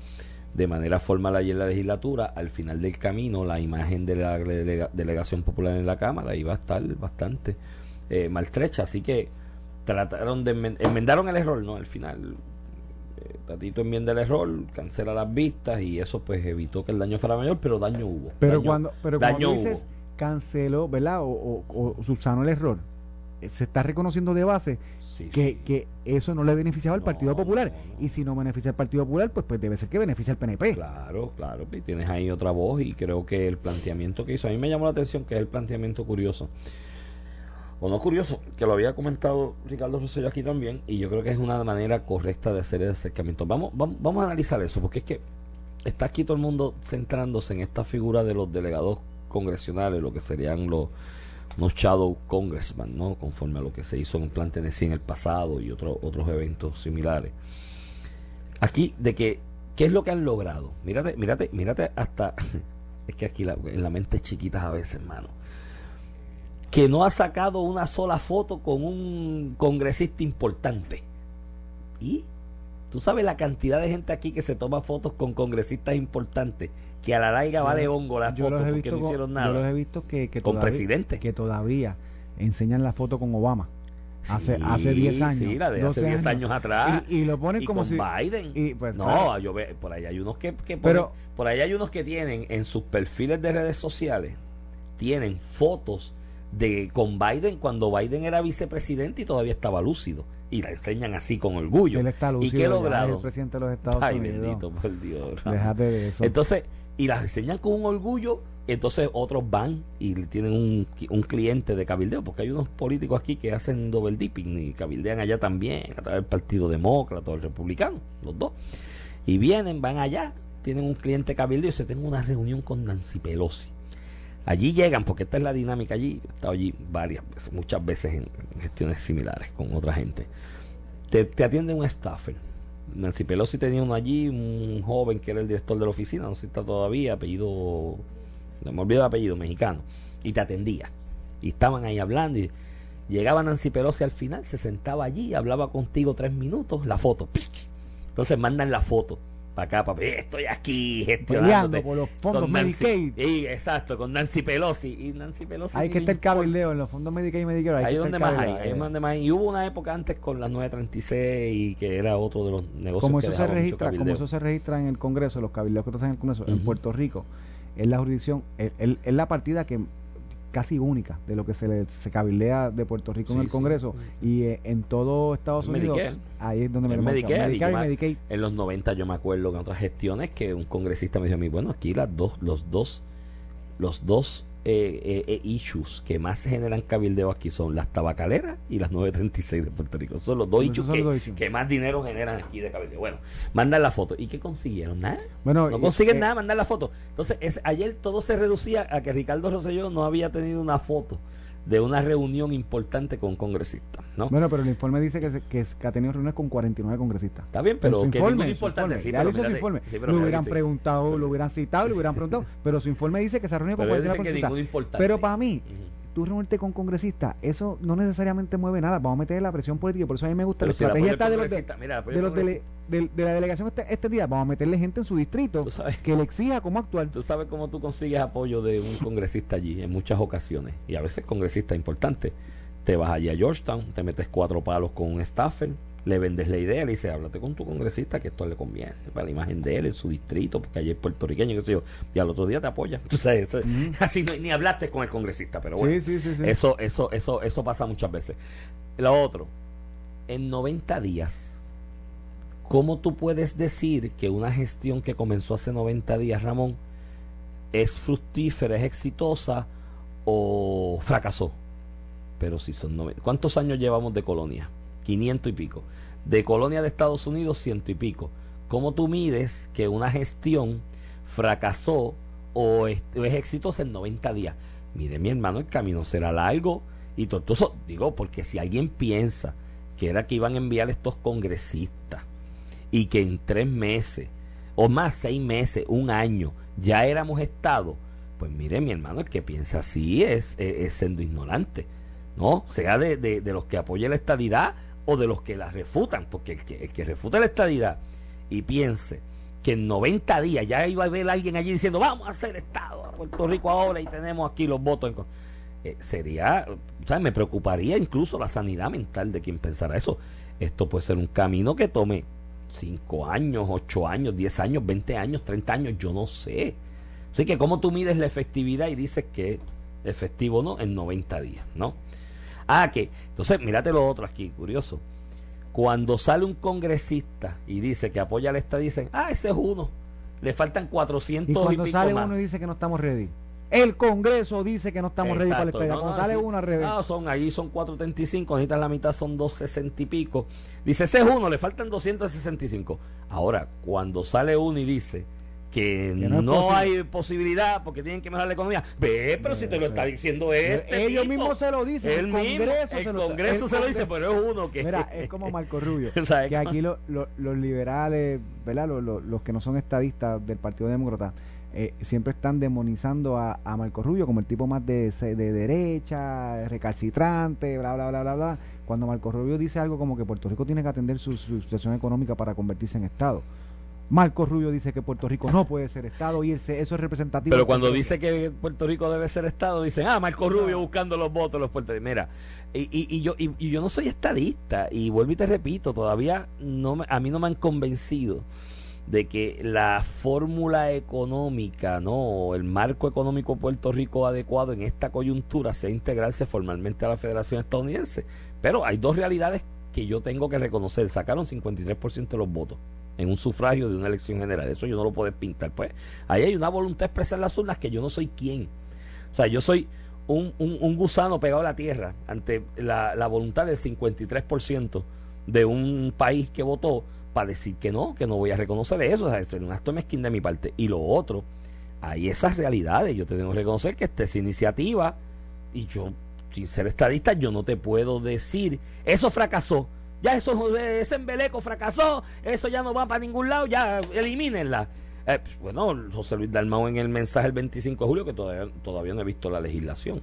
de manera formal allí en la legislatura, al final del camino la imagen de la delega- delegación popular en la Cámara iba a estar bastante eh, maltrecha, así que trataron de enmen- enmendaron el error, ¿no? Al final Tatito enmienda el error, cancela las vistas y eso pues evitó que el daño fuera mayor, pero daño hubo. Pero Daño- cuando, pero cuando dices hubo. canceló, ¿verdad? O, o, o subsanó el error, eh, se está reconociendo de base Sí, que, sí. que eso no le beneficiaba al No, Partido Popular. no, no. Y si no beneficia al Partido Popular, pues, pues debe ser que beneficia al PNP. Claro, claro, y tienes ahí otra voz y creo que el planteamiento que hizo, a mí me llamó la atención que es el planteamiento curioso, o no curioso, que lo había comentado Ricardo Rosselló aquí también, y yo creo que es una manera correcta de hacer el acercamiento. Vamos, vamos, vamos a analizar eso, porque es que está aquí todo el mundo centrándose en esta figura de los delegados congresionales, lo que serían los unos shadow congressman, ¿no? Conforme a lo que se hizo en Plan Tennessee en el pasado y otros otros eventos similares. Aquí, de que, ¿qué es lo que han logrado? Mírate, mírate, mírate hasta, es que aquí en la mente es chiquitas a veces, hermano. Que no ha sacado una sola foto con un congresista importante. ¿Y? Tú sabes la cantidad de gente aquí que se toma fotos con congresistas importantes, que a la larga vale hongo la Yo foto los he porque no con- hicieron Yo los he nada. visto que, que Con todavía- presidente. Que todavía enseñan la foto con Obama. Hace, Sí, hace 10 años. Sí, la de hace 12 10 años atrás. Y, y lo ponen y como con si. Biden. y, pues, no, claro. yo ve, por ahí hay unos que, que ponen- Pero- por ahí hay unos que tienen en sus perfiles de redes sociales tienen fotos de con Biden cuando Biden era vicepresidente y todavía estaba lúcido y la enseñan así con orgullo. Él está ¿Y lúcido, qué ya es logrado? el presidente de los Estados Ay, Unidos. bendito por Dios. Déjate de eso. Entonces, y las enseñan con un orgullo, entonces otros van y tienen un, un cliente de cabildeo, porque hay unos políticos aquí que hacen double dipping y cabildean allá también, a través del Partido Demócrata o el Republicano, los dos. Y vienen, van allá, tienen un cliente cabildeo y se tienen una reunión con Nancy Pelosi. Allí llegan, porque esta es la dinámica allí, he estado allí varias veces, muchas veces en, gestiones similares con otra gente. Te, atiende un staffer. Nancy Pelosi tenía uno allí, un joven que era el director de la oficina, no sé si está todavía, apellido, me olvido el apellido, mexicano, y te atendía. Y estaban ahí hablando y llegaba Nancy Pelosi al final, se sentaba allí, hablaba contigo tres minutos, la foto. Entonces mandan la foto para acá, para estoy aquí gestionando por los fondos Medicaid. Sí, exacto, con Nancy Pelosi. Y Nancy Pelosi Hay que estar cabildeo en los fondos Medicaid y Medicare. hay Ahí donde más hay, ahí donde más hay. Y hubo una época antes con las 936 y que era otro de los negocios como que eso se registra como eso se registra en el Congreso los cabildeos que hacen en el Congreso en. Puerto Rico es la jurisdicción es, es- es la partida que casi única de lo que se le se cabildea de Puerto Rico en el sí. Congreso y eh, en todo Estados Unidos Medicare. ahí es donde me Medicare, y yo y me- Medicaid En los 90 yo me acuerdo que en otras gestiones que un congresista me dijo a mí, bueno, aquí las dos, los dos, los dos eh, eh, eh, issues que más se generan cabildeo aquí son las tabacaleras y las 936 de Puerto Rico. Son los dos issues que, los dos issues. que más dinero generan aquí de cabildeo. Bueno, mandan la foto. ¿Y qué consiguieron? Nada. bueno No consiguen eh, nada, mandar la foto. Entonces, es, ayer todo se reducía a que Ricardo Rosselló no había tenido una foto de una reunión importante con un congresista, ¿no? bueno pero el informe dice que, se- que, ha tenido reuniones con 49 congresistas Está bien, pero su que informe, ningún importante. Sí, pero informe. sí, pero lo hubieran sí. preguntado, lo hubieran citado, lo hubieran preguntado, pero su informe dice que se ha reunido con Pero ellos 49 dicen que congresistas. Pero para mí, tú reunirte con congresistas, eso no necesariamente mueve nada. Vamos a meter la presión política. Por eso a mí me gusta Pero la si estrategia del está de los, de, mira, de, los dele- de- de la delegación este, este día. Vamos a meterle gente en su distrito que le exija cómo actuar. tú sabes cómo tú consigues apoyo de un congresista allí en muchas ocasiones. Y a veces congresista importante. Te vas allí a Georgetown, te metes cuatro palos con un staffer, le vendes la idea, le dices, háblate con tu congresista que esto le conviene para la imagen de él en su distrito, porque allí es puertorriqueño, qué sé yo. Y al otro día te apoya. Tú sabes, eso- Ujú. así no- ni hablaste con el congresista, pero bueno. sí, sí, sí. sí. Eso, eso, eso, eso pasa muchas veces. Lo otro, en 90 días, ¿cómo tú puedes decir que una gestión que comenzó hace 90 días, Ramón, es fructífera, es exitosa o fracasó? Pero si son 90. ¿Cuántos años llevamos de colonia? 500 y pico. De colonia de Estados Unidos, ciento y pico. ¿Cómo tú mides que una gestión fracasó o es, o es exitosa en 90 días? Mire, mi hermano, el camino será largo y tortuoso. Digo, porque si alguien piensa que era que iban a enviar estos congresistas y que en tres meses o más, seis meses, un año, ya éramos Estado, pues mire, mi hermano, el que piensa así es, siendo ignorante, ¿no? Sea de, de, los que apoyan la estadidad o de los que la refutan, porque el que, el que refuta la estadidad y piense que en 90 días ya iba a haber alguien allí diciendo vamos a hacer Estado a Puerto Rico ahora y tenemos aquí los votos en con-". Eh, sería, o sea, me preocuparía incluso la sanidad mental de quien pensara eso. Esto puede ser un camino que tome 5 años, 8 años, 10 años, 20 años, 30 años, yo no sé. Así que, ¿cómo tú mides la efectividad y dices que efectivo no en 90 días, no? Ah, que, entonces, mírate lo otro aquí, curioso. Cuando sale un congresista y dice que apoya al Estado, dicen, ah, ese es uno. Le faltan 400 Y y, cuando pico sale más. uno y dice que no estamos ready. El Congreso dice que no estamos ready para el Exacto. estadio. No, Cuando no, sí. uno al revés. No, son, ahí son 435, necesitan la mitad, son 260 y pico. Dice, ese es uno, le faltan 265. Ahora, cuando sale uno y dice que, Que no hay posibilidad porque tienen que mejorar la economía, ve, pero si te lo está diciendo este. Ellos tipo. mismos se lo dicen. El el mismo, Congreso el se lo Congreso el se lo dice, pero es uno que. Mira, es como Marco Rubio. Que aquí lo- lo- los liberales, ¿verdad? Los, los- los que no son estadistas del Partido Demócrata, eh, siempre están demonizando a, a Marco Rubio como el tipo más de, de derecha, recalcitrante, bla, bla, bla, bla, bla. Cuando Marco Rubio dice algo como que Puerto Rico tiene que atender su, su situación económica para convertirse en Estado. Marco Rubio dice que Puerto Rico no puede ser Estado y eso es representativo. Pero cuando dice que Puerto Rico debe ser Estado, dicen, ah, Marco Rubio buscando los votos los puertorriqueños. Mira, y, y, y yo, y, y yo no soy estadista, y vuelvo y te repito, todavía no me- a mí no me han convencido de que la fórmula económica, ¿no? el marco económico de Puerto Rico adecuado en esta coyuntura sea integrarse formalmente a la Federación Estadounidense. Pero hay dos realidades que yo tengo que reconocer. Sacaron 53% de los votos en un sufragio de una elección general. Eso yo no lo puedo pintar. Pues ahí hay una voluntad expresa en las urnas que yo no soy quien. O sea, yo soy un, un- un gusano pegado a la tierra ante la, la voluntad del 53% de un país que votó para decir que no, que no voy a reconocer eso. O esto es un acto mezquín de mi parte. Y lo otro, hay esas realidades. Yo te tengo que reconocer que esta es iniciativa y yo, sin ser estadista, yo no te puedo decir, eso fracasó. Ya eso, ese embeleco fracasó, eso ya no va para ningún lado, ya elimínenla. Eh, bueno, José Luis Dalmau en el mensaje del 25 de julio, que todavía, todavía no he visto la legislación,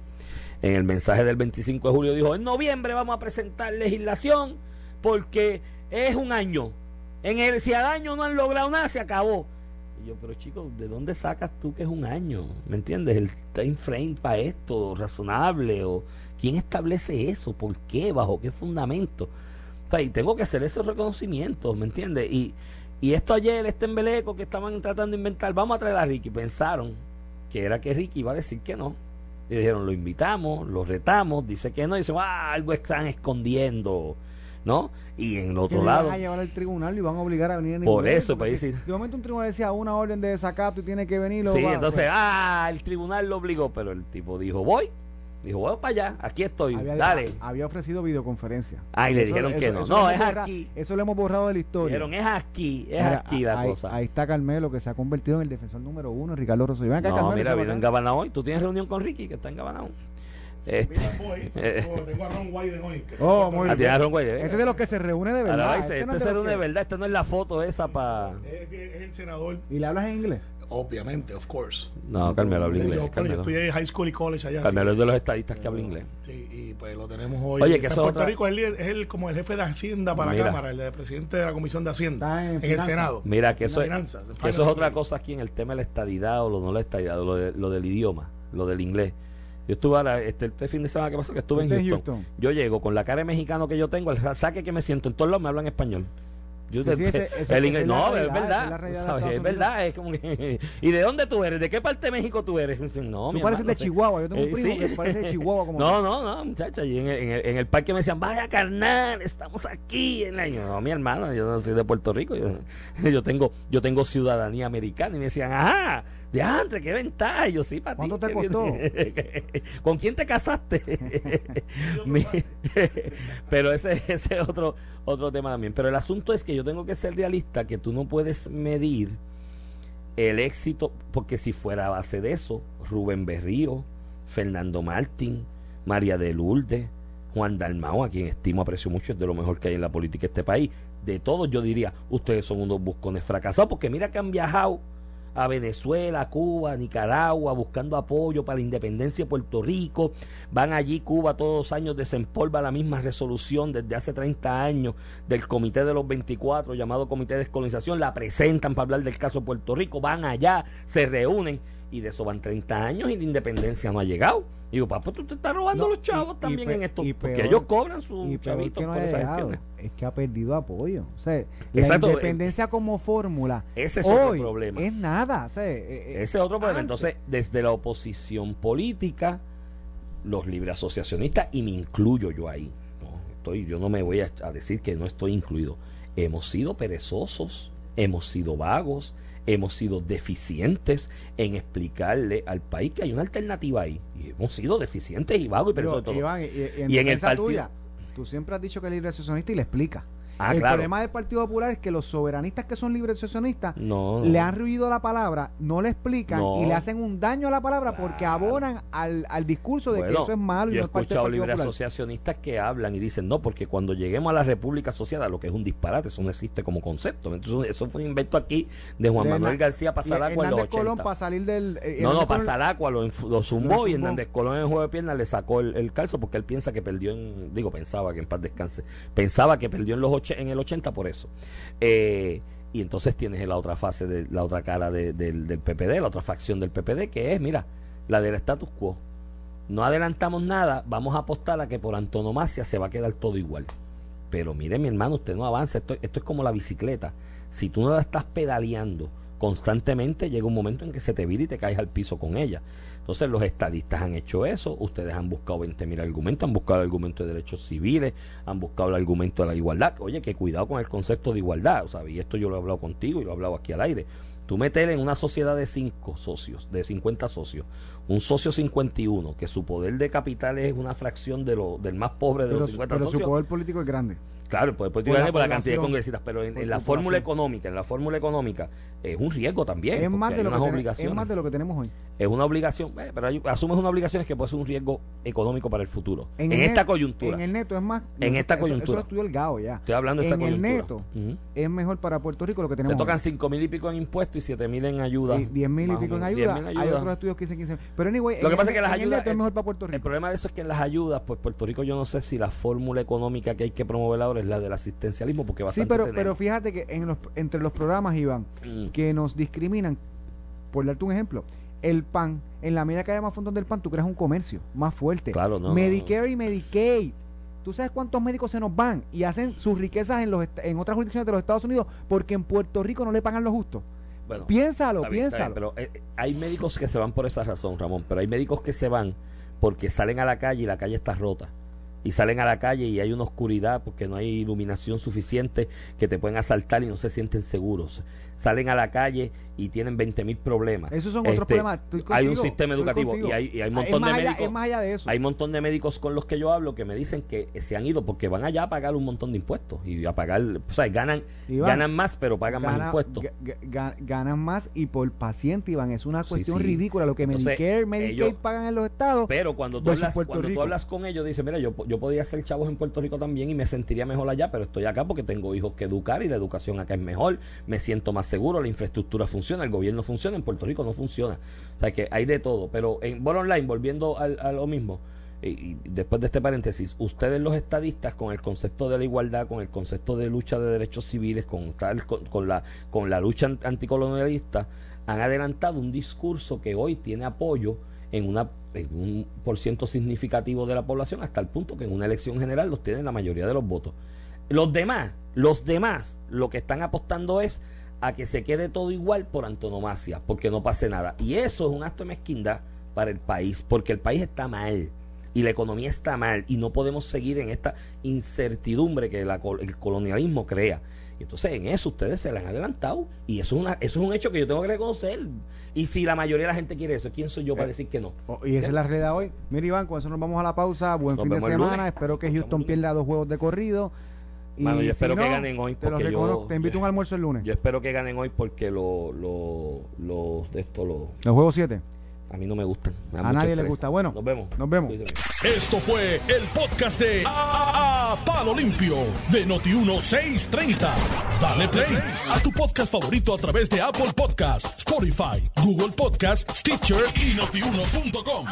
en el mensaje del 25 de julio dijo, en noviembre vamos a presentar legislación porque es un año. En el, si al año no han logrado nada, se acabó. Y yo, pero chicos, ¿de dónde sacas tú que es un año? ¿Me entiendes? El time frame para esto, razonable, o quién establece eso, por qué, bajo qué fundamento. O sea, y tengo que hacer esos reconocimientos, ¿me entiendes? Y, y esto ayer, este embeleco que estaban tratando de inventar, vamos a traer a Ricky, pensaron que era que Ricky iba a decir que no. Y dijeron, lo invitamos, lo retamos, dice que no, y dicen, ah, algo están escondiendo, ¿no? Y en el otro lado, van a llevar al tribunal y van a obligar a venir en Por momento, eso, pues, si sí. De momento un tribunal decía una orden de desacato y tiene que venir. Sí, va- entonces, pues, ah, el tribunal lo obligó, pero el tipo dijo, voy. Dijo, voy para allá, aquí estoy, había, dale. había ofrecido videoconferencia. Ah, y le Eso- dijeron que eso- no. eso No, es aquí. Eso lo hemos borrado de la historia. Dijeron, es aquí, es Mira, aquí la ahí, cosa. Ahí está Carmelo, que se ha convertido en el defensor número uno, Ricardo Rosselló. No, Carmelo, mira, vino en. Gabanao hoy. Tú tienes reunión con Ricky, que está en Gabanao. Este, Mira, voy, tengo, tengo a Ron Wyden hoy. que Oh, muy en tienes a Ron Guaide, Este es de los que se reúne de Ahora verdad. y dice, este no este es de es de verdad, esta no es la foto esa para... Es, es el senador, ¿Y le hablas en inglés? obviamente, of course. No, Carmelo habla Sí, inglés. yo, Carmelo, estudié high school y college allá. Carmelo es de los estadistas que habla inglés. Sí, y pues lo tenemos hoy. Oye, que eso en es Puerto otra- Rico, él es el, como el jefe de Hacienda para Mira. la Cámara, el de presidente de la Comisión de Hacienda Está en en, el. Senado. Mira, que eso, es, finanzas, en que eso finance es otra cosa aquí en el tema de la estadidad o lo no la estadidad, lo, de- lo del idioma, lo del inglés. Yo estuve ahora, este, este fin de semana que pasó, que estuve en Houston. Houston. Yo llego con la cara de mexicano que yo tengo, el saque que me siento, en todos lados me hablan español. Yo Sí, te- sí, ese- ese- el inglés, no, es realidad, esa es verdad. Es verdad, es como que, ¿Y de dónde tú eres? ¿De qué parte de México tú eres? No, Tú pareces hermano, de. Chihuahua. Yo tengo un Eh, primo sí. que parece de Chihuahua. Como No, no, no, muchacha. Y en el, en, el, en el parque me decían, vaya carnal, estamos aquí. En la- yo, no, mi hermano, yo no soy de Puerto Rico. Yo, yo tengo yo tengo ciudadanía americana. Y me decían, ajá, de antes, qué ventaja. Yo, sí, para ti. ¿Cuánto te costó? bien". ¿Con quién te casaste? Pero ese, ese es otro, otro tema también. Pero el asunto es que yo tengo que ser realista, que tú no puedes medir el éxito, porque si fuera a base de eso, Rubén Berrío, Fernando Martín, María de Lourdes, Juan Dalmao, a quien estimo, aprecio mucho, es de lo mejor que hay en la política de este país. De todos yo diría, ustedes son unos buscones fracasados, porque mira que han viajado a Venezuela, Cuba, Nicaragua, buscando apoyo para la independencia de Puerto Rico. Van allí, Cuba todos los años desempolva la misma resolución desde hace 30 años del Comité de los 24, llamado Comité de Descolonización, la presentan para hablar del caso de Puerto Rico, van allá, se reúnen y de eso van 30 años y la independencia no ha llegado. Y digo, papá, tú te estás robando No, los chavos y- también en esto, y porque ellos cobran sus chavitos no por esas gestiones. Es que ha perdido apoyo. O sea, la Exacto, independencia como fórmula Ese es otro hoy problema. es nada. O sea, eh, eh, Ese es otro problema. antes- Entonces, desde la oposición política, los libre asociacionistas, y me incluyo yo ahí. ¿no? Estoy, yo no me voy a, a decir que no estoy incluido. Hemos sido perezosos, hemos sido vagos, hemos sido deficientes en explicarle al país que hay una alternativa ahí. Y hemos sido deficientes y vagos y Pero, todo. Iván, y, y en, Y en el partido- tuya, tú siempre has dicho que es libre asociacionista y le explica. Ah, el claro. problema del Partido Popular es que los soberanistas que son libres No, no. le han ruido la palabra, no le explican No. y le hacen un daño a la palabra porque Claro. abonan al, al discurso de que Bueno, eso es malo y yo no he escuchado Popular. asociacionistas que hablan y dicen no, porque cuando lleguemos a la República Asociada, lo que es un disparate, eso no existe como concepto. Entonces, eso fue un invento aquí de Juan De Manuel Hernan- García y Pasalacua en los Hernández Colón 80. para salir del... eh, No, no, Pasalacua lo, lo zumbó y. Hernández Colón en el juego de piernas le sacó el, el calzo porque él piensa que perdió en, digo, pensaba que en paz descanse, pensaba que perdió en los och- en el 80 por eso. Eh, y entonces tienes la otra fase, de la otra cara de- del, del PPD, la otra facción del PPD, que es, mira, la del status quo. No adelantamos nada, vamos a apostar a que por antonomasia se va a quedar todo igual. Pero mire, mi hermano, usted no avanza. Esto, esto es como la bicicleta. Si tú no la estás pedaleando constantemente, llega un momento en que se te vira y te caes al piso con ella. Entonces, los estadistas han hecho eso. Ustedes han buscado 20.000 argumentos, han buscado el argumento de derechos civiles, han buscado el argumento de la igualdad. Oye, que cuidado con el concepto de igualdad. O sea, y esto yo lo he hablado contigo y lo he hablado aquí al aire. Tú meter en una sociedad de 5 socios, de 50 socios, un socio 51, que su poder de capital es una fracción de lo, del más pobre de pero, los su- 50 pero su socios. poder político es grande. Claro, el poder político Por la por la cantidad de congresistas, pero en, la fórmula económica, en la fórmula económica, es un riesgo también. Es más, de lo que tiene- es más de lo que tenemos hoy. Es una obligación, eh, pero hay- asumes una obligación que puede ser un riesgo económico para el futuro. En, el esta coyuntura. En el neto es más... En esta eso- coyuntura. Eso lo estudió el GAO ya. Estoy hablando de esta en el neto es mejor para Puerto Rico lo que Te tenemos tocan hoy. 5 mil y pico en impuestos y 7 mil en ayuda. Y 10 mil y pico en ayuda. 10.000 en Hay otros estudios que dicen 15 Pero anyway, Lo que pasa el- es que las el ayudas. es el- mejor para Puerto El Rico. problema de eso es que en las ayudas, pues Puerto Rico, yo no sé si la fórmula económica que hay que promover ahora es la del asistencialismo, porque Sí, bastante pero, tenemos. pero fíjate que en los, entre los programas, Iván, Mm. que nos discriminan, por darte un ejemplo, el PAN, en la medida que haya más fondos del PAN, tú creas un comercio más fuerte. Claro, no, Medicare y Medicaid. ¿Tú sabes cuántos médicos se nos van y hacen sus riquezas en, los en otras jurisdicciones de los Estados Unidos porque en Puerto Rico no le pagan lo justo? Bueno, Piénsalo, bien, piénsalo. bien, pero eh, hay médicos que se van por esa razón, Ramón. Pero hay médicos que se van porque salen a la calle y la calle está rota. Y salen a la calle y hay una oscuridad porque no hay iluminación suficiente que te pueden asaltar y no se sienten seguros. Salen a la calle y tienen 20 mil problemas. Esos son otros Este, problemas. Hay un sistema educativo y hay, y hay un Ah, montón de allá- médicos. es más allá de eso. Hay un montón de médicos con los que yo hablo que me dicen que se han ido porque van allá a pagar un montón de impuestos y a pagar, o sea, ganan, Iván, ganan más pero pagan más impuestos. ga- ga- ga- ganan más y por paciente, Iván. Es una cuestión sí. ridícula. Lo que Entonces, Medicare, Medicaid ellos- pagan en los estados. Pero cuando tú, hablas, cuando tú hablas con ellos, dices, mira, yo, yo podría ser chavos en Puerto Rico también y me sentiría mejor allá, pero estoy acá porque tengo hijos que educar y la educación acá es mejor, me siento más seguro, la infraestructura funciona, el gobierno funciona, en Puerto Rico no funciona. O sea que hay de todo. Pero en Ball Online, volviendo al- a lo mismo, y, después de este paréntesis, ustedes los estadistas con el concepto de la igualdad, con el concepto de lucha de derechos civiles, con, tal, con, la, con la lucha an- anticolonialista, han adelantado un discurso que hoy tiene apoyo en, en un por ciento significativo de la población, hasta el punto que en una elección general los tienen la mayoría de los votos. Los demás, los demás, lo que están apostando es a que se quede todo igual por antonomasia, porque no pase nada. Y eso es un acto de mezquindad para el país, porque el país está mal y la economía está mal y no podemos seguir en esta incertidumbre que la el colonialismo crea. Y entonces en eso ustedes se le han adelantado y eso es, una, eso es un hecho que yo tengo que reconocer. Y si la mayoría de la gente quiere eso, ¿quién soy yo para Eh, decir que no? Oh, y esa es la realidad hoy. Mira, Iván, con eso nos vamos a la pausa. Buen Nos fin de semana. Espero que Houston pierda dos juegos de corrido. Y Mano, yo si espero que ganen hoy, Te, lo porque yo- reconozco. te invito a un almuerzo el lunes. Yo espero que ganen hoy porque los lo, lo, de esto lo, Los juegos 7. a mí no me gustan. me A nadie le gusta. Bueno, nos vemos. nos vemos. Esto fue el podcast de A, A- Palo Limpio de Noti1630. Dale play a tu podcast favorito a través de Apple Podcasts, Spotify, Google Podcasts, Stitcher y notiuno.com.